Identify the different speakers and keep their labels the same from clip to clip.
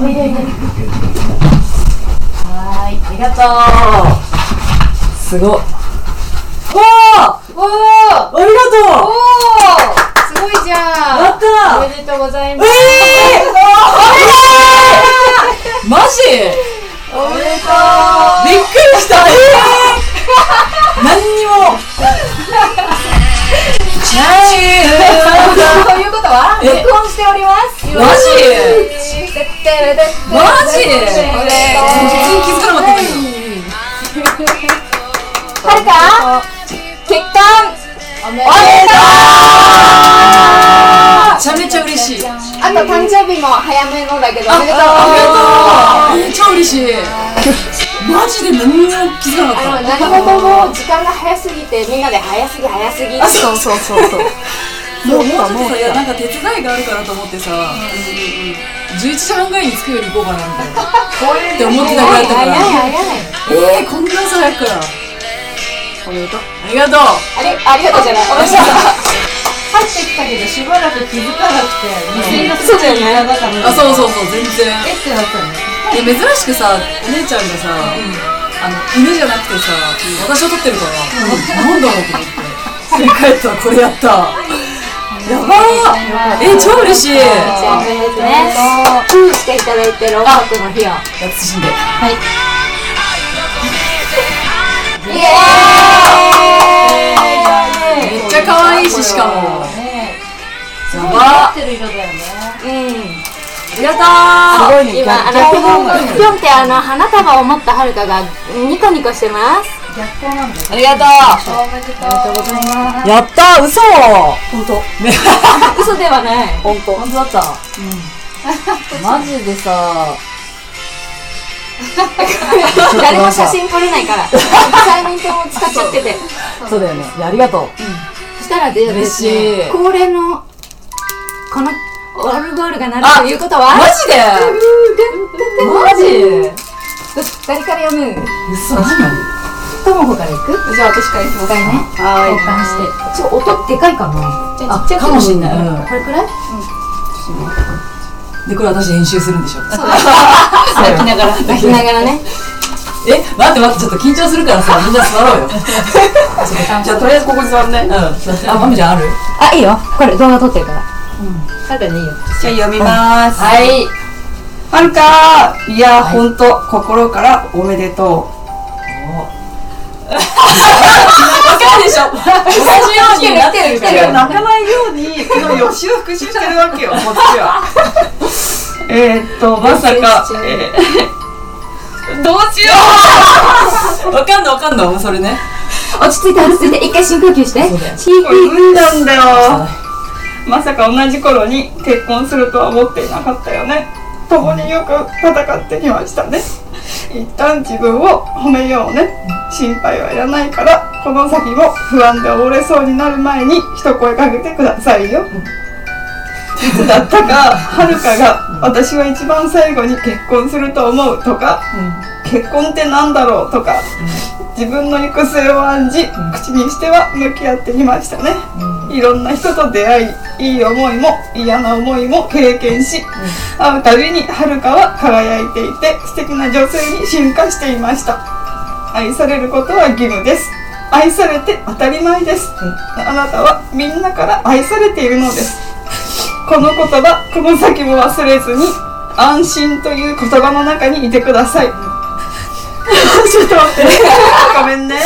Speaker 1: はーいありがとう。すごい。わあ
Speaker 2: おー
Speaker 1: ありがとう
Speaker 2: おーすごいじゃん。
Speaker 1: やった
Speaker 2: おめでとうございます。
Speaker 1: えー、マジ
Speaker 2: おめでと
Speaker 1: びっくりした。えー、
Speaker 2: 日も早めのだけどおめでとう。
Speaker 1: ありがとうえー超嬉しい。マジで何にも気づかなかった。
Speaker 2: 何事も時間が早すぎてみんなで早すぎ早すぎ。
Speaker 1: あそう
Speaker 2: そうそうそう。
Speaker 1: もうもうちょっとなんか手伝いがあるからと思ってさ、11時半ぐらいに着くより行こうかなみたいな。って思ってたぐらいだから。
Speaker 2: 早い早い。
Speaker 1: えー、こんな朝早くから。
Speaker 2: おめでとう。
Speaker 1: ありがとう。
Speaker 2: ありありがとうじゃない。おめでとう
Speaker 3: 入ってきたけどしばらく気づかなくて店の
Speaker 2: そうだよね
Speaker 3: だから
Speaker 1: あそうそうそう全然。
Speaker 3: えってなったよね
Speaker 1: で珍しくさお姉ちゃんがさ、あの犬じゃなくてさ私を撮ってるから、なんだろうと思って振り返ったらこれやった。やばー。え超嬉しい。
Speaker 2: じゃあおめでとうねそうしていただいてる音楽の日を
Speaker 1: やつしんで
Speaker 2: イエーイ
Speaker 1: いししかも。
Speaker 3: ね
Speaker 1: や
Speaker 3: 合
Speaker 1: ば。
Speaker 3: ってる色だよね
Speaker 2: うん。
Speaker 1: ありがとう。
Speaker 3: すごいね。
Speaker 2: 今あのぴょんってあの花束を持ったはるかがニコニコしてます。
Speaker 3: 逆光なん
Speaker 1: ありがと
Speaker 3: おめでとうございます。
Speaker 1: うやった嘘。本当。ね
Speaker 2: 嘘ではない。
Speaker 1: 本当。本当だった。マジでさ。
Speaker 2: 誰も写真撮れないから。3人とも使っちゃってて。
Speaker 1: そう。だよね。ありがとう。
Speaker 2: そしたらで
Speaker 1: 嬉しい。
Speaker 2: 恒例のこのオルゴールが鳴るということは
Speaker 1: マジで？マジ
Speaker 2: 誰から読む？
Speaker 1: 嘘何
Speaker 2: ともこから行く？
Speaker 3: じゃあ私からいきます
Speaker 2: ね。
Speaker 3: は
Speaker 2: 交換して。ちょ音でかいかなじゃあちっちゃく
Speaker 1: かもしんない。うん。
Speaker 2: これくらい？
Speaker 1: でこれ私編集するんでしょ。
Speaker 2: そう
Speaker 3: 泣きながら。
Speaker 2: 泣きながらね
Speaker 1: え待って待ってちょっと緊張するからさみんな座ろうよ。
Speaker 3: じゃあとりあえずここに座るね
Speaker 1: うん。あまみちゃんある？
Speaker 2: あいいよ。これ動画撮ってるから。
Speaker 3: ただねいいよじゃあ読みます。
Speaker 1: はい。
Speaker 3: はるかいやほんと心からおめでと
Speaker 1: わかるでしょ。同じようになってるから。
Speaker 3: 泣かないようにこの予習復習してるわけよこっちは。えーっとまさか、えー、どうしよ
Speaker 1: わかんのわかんのそれね。
Speaker 2: 落ち着いて落ち着いて一回深呼吸して。
Speaker 1: そうだよ。
Speaker 2: チー
Speaker 3: うこれ産んだんだよ。まさか同じ頃に結婚するとは思っていなかったよね。共によく戦ってきましたね。一旦自分を褒めようね。心配はいらないからこの先も不安で折れそうになる前に一声かけてくださいよいつだったかはるかが私は一番最後に結婚すると思うとか、結婚ってなんだろうとか、自分の行く末を案じ、口にしては向き合ってきましたね、いろんな人と出会いいい思いも嫌な思いも経験し、会うたびにはるかは輝いていて素敵な女性に進化していました。愛されることは義務です。愛されて当たり前です、あなたはみんなから愛されているのですこの言葉この先も忘れずに安心という言葉の中にいてください。ちょっと待って。ごめんね。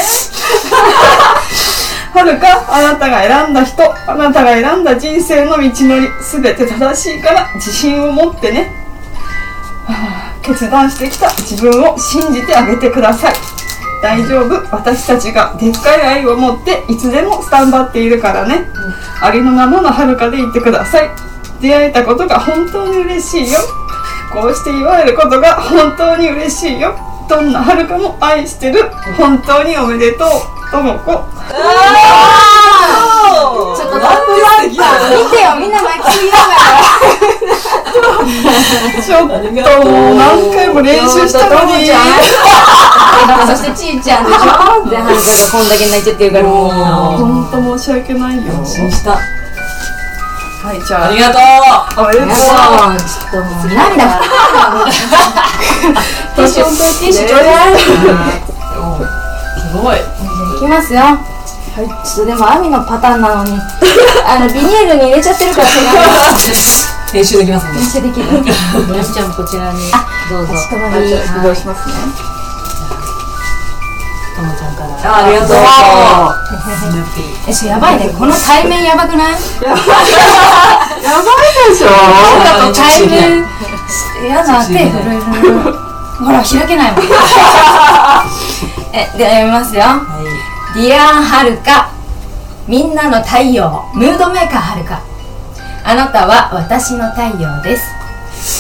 Speaker 3: はるかあなたが選んだ人あなたが選んだ人生の道のり全て正しいから自信を持ってね。はあ決断してきた自分を信じてあげてください。大丈夫。私たちがでっかい愛を持っていつでもスタンバっているからね、ありのままのはるかで言ってください出会えたことが本当に嬉しいよ。こうして祝えることが本当に嬉しいよ。どんなはるかも愛してる。本当におめでとう。ともこ。
Speaker 2: ちょっと見てよ。みんな泣きすぎなが
Speaker 3: ちょっともう何回も練習したのに。
Speaker 2: らそしてちーちゃんでしょ？ではるかがこんだけ泣いちゃってるから。もう
Speaker 3: 本当申し訳ないよい、じゃあ。
Speaker 1: ありがとう
Speaker 3: とう
Speaker 2: ちょっともう涙。ティッ
Speaker 1: シュ、ティッシュ。すごい。
Speaker 2: いきますよ。はい、ちょっとでも、網のパターンなのに、あの、ビニールに入れちゃってるから
Speaker 1: 編集できますね。
Speaker 2: 編集できる。
Speaker 4: よしちゃんこちらにどうぞ。
Speaker 3: どうしますね。
Speaker 4: ともちゃんから。
Speaker 1: あありがとう。
Speaker 2: えそれやばいね。この対面やばくない？
Speaker 3: やばい。でしょ。
Speaker 2: 対面 やだ手震えるほら開けないもん。えでは読みますよ。ディアンはるかみんなの太陽。ムードメーカーはるかあなたは私の太陽です。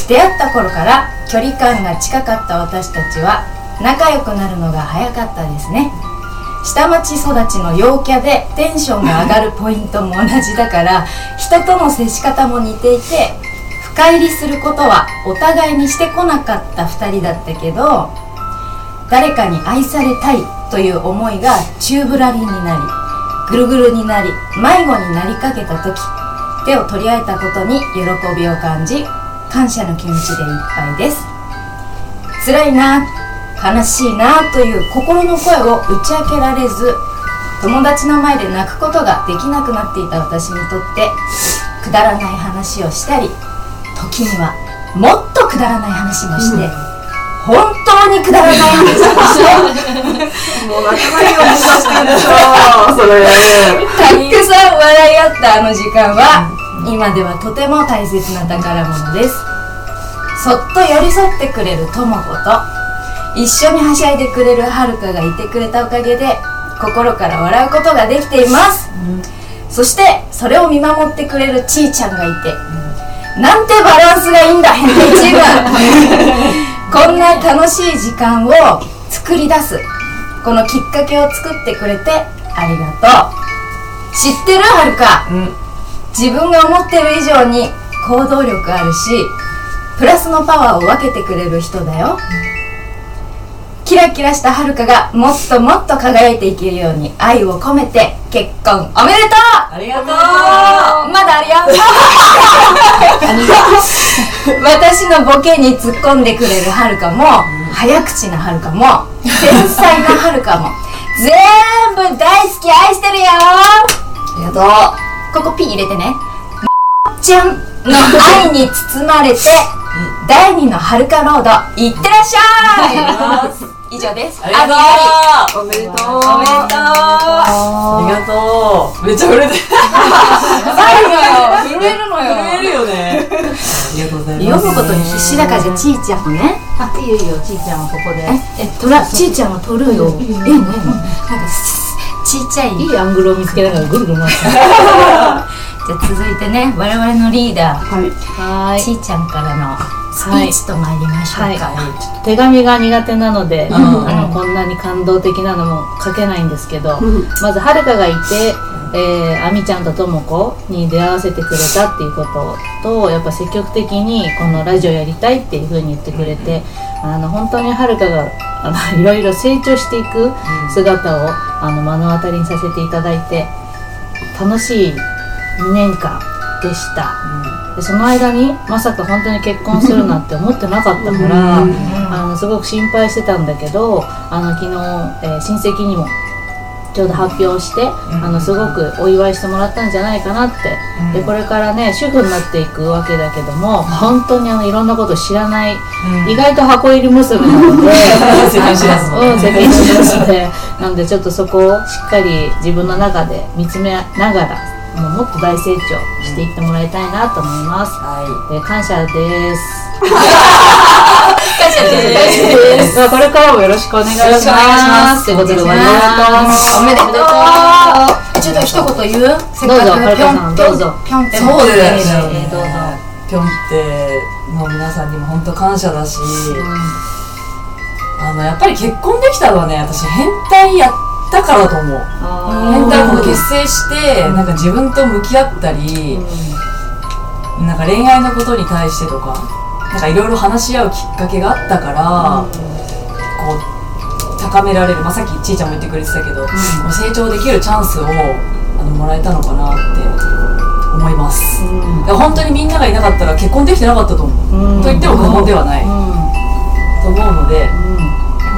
Speaker 2: 出会った頃から距離感が近かった私たちは仲良くなるのが早かったですね。下町育ちの陽キャでテンションが上がるポイントも同じだから人との接し方も似ていて深入りすることはお互いにしてこなかった2人だったけど誰かに愛されたいという思いが宙ぶらりんになりぐるぐるになり迷子になりかけた時手を取り合えたことに喜びを感じ感謝の気持ちでいっぱいです。辛いな。悲しいなという心の声を打ち明けられず友達の前で泣くことができなくなっていた私にとってくだらない話をしたり時にはもっとくだらない話もして、本当にくだらない話もして
Speaker 3: もう仲間にを目指してるでしょそれ
Speaker 2: たくさん笑い合ったあの時間は今ではとても大切な宝物です。そっと寄り添ってくれるとも子と一緒にはしゃいでくれるはるかがいてくれたおかげで心から笑うことができています、そしてそれを見守ってくれるちーちゃんがいて、なんてバランスがいいんだ変態チーム。こんな楽しい時間を作り出す。このきっかけを作ってくれてありがとう。知ってるはるか、自分が思ってる以上に行動力あるしプラスのパワーを分けてくれる人だよ、キラキラしたはるかがもっともっと輝いていけるように愛を込めて結婚おめでとう！
Speaker 1: ありがとう。
Speaker 2: まだあるよ 私のボケに突っ込んでくれるはるかも、早口なはるかも繊細なはるかも全部大好き愛してるよ。ありがとう。ここ P 入れてね。ちゃんの愛に包まれて第二のはるかロード行ってらっしゃい以上です。
Speaker 1: ありがとう。
Speaker 2: あ
Speaker 3: おめでとう。
Speaker 2: りおめでとう。
Speaker 1: ありがとう。めっちゃ震えてる。
Speaker 2: 最後よ。震えるのよ。
Speaker 1: 震えるよね。ありがとうございます。
Speaker 2: 読むことに必死だからじゃあちーちゃん。もね
Speaker 4: あいいよいいよ。ちーちゃんはここで。
Speaker 2: え、え、とら、ちーちゃんは取るよ。ええね。なんか、すちっちゃい。
Speaker 4: い。いアングルを見つけながらぐるぐる回って
Speaker 2: じゃあ続いてね、我々のリーダ
Speaker 3: はい。
Speaker 4: は
Speaker 2: ー、ちーちゃんからのスピーチと参りましょうか。
Speaker 4: 手紙が苦手なので、
Speaker 1: ん。
Speaker 4: あのこんなに感動的なのも書けないんですけど、まずはるかがいて、えー、あみちゃんとともこに出会わせてくれたっていうこととやっぱ積極的にこのラジオやりたいっていう風に言ってくれて、あの本当にはるかがあの いろいろ成長していく姿をあの目の当たりにさせていただいて楽しい2年間でした。でその間にまさか本当に結婚するなんて思ってなかったから、あのすごく心配してたんだけどあの昨日、えー親戚にもちょうど発表して、あのすごくお祝いしてもらったんじゃないかなって、でこれからね主婦になっていくわけだけども本当にあのいろんなこと知らない、意外と箱入り娘なので
Speaker 1: 世間知らず
Speaker 4: で。なのでちょっとそこをしっかり自分の中で見つめながらもうもっと大成長していってもらいたいなと思います。
Speaker 1: は
Speaker 4: で感謝です。
Speaker 2: 感謝です。
Speaker 4: まあこれからもよろしくお願いします。ということで終わります。
Speaker 2: おめでとう。ちょっと一言言う？せっ
Speaker 4: どうぞ
Speaker 2: かく
Speaker 4: はるかさんどうぞ
Speaker 2: ぴょんって
Speaker 1: いそうですよね
Speaker 4: えーどうぞ
Speaker 1: ぴょんっての皆さんにも本当感謝だし、あのやっぱり結婚できたのはね私変態やったからと思う変態この結成してなんか自分と向き合ったり、なんか恋愛のことに対してとかなんかいろいろ話し合うきっかけがあったから、こう高められる、まあ、さっきちいちゃんも言ってくれてたけど、成長できるチャンスをあのもらえたのかなって思います、だから本当にみんながいなかったら結婚できてなかったと思う、
Speaker 4: うん。
Speaker 1: と言っても過言ではない、
Speaker 4: うん。
Speaker 1: と思うので、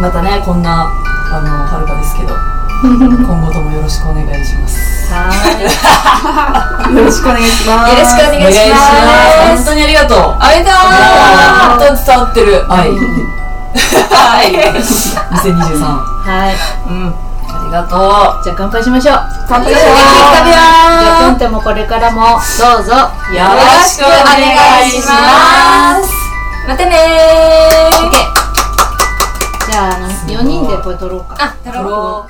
Speaker 1: またねこんなあのはるかですけど今後ともよろしくお願いします。
Speaker 4: は
Speaker 3: よろしくお願いします。
Speaker 2: よろしくお願いしま
Speaker 1: 本
Speaker 2: す
Speaker 1: 当にありがとう。
Speaker 2: ありがと
Speaker 1: 本当に伝わってる。愛
Speaker 2: はい。
Speaker 1: 2023
Speaker 4: い。はい。
Speaker 1: うん。ありがと
Speaker 4: じゃあ乾杯しましょう。
Speaker 3: 乾杯し
Speaker 2: 食べよ
Speaker 3: ま
Speaker 4: じゃあくんてもこれからもどうぞ。
Speaker 2: うよろしくお願いします。またねー。
Speaker 4: じゃああの4人でこれ撮ろうか。
Speaker 2: あ、太郎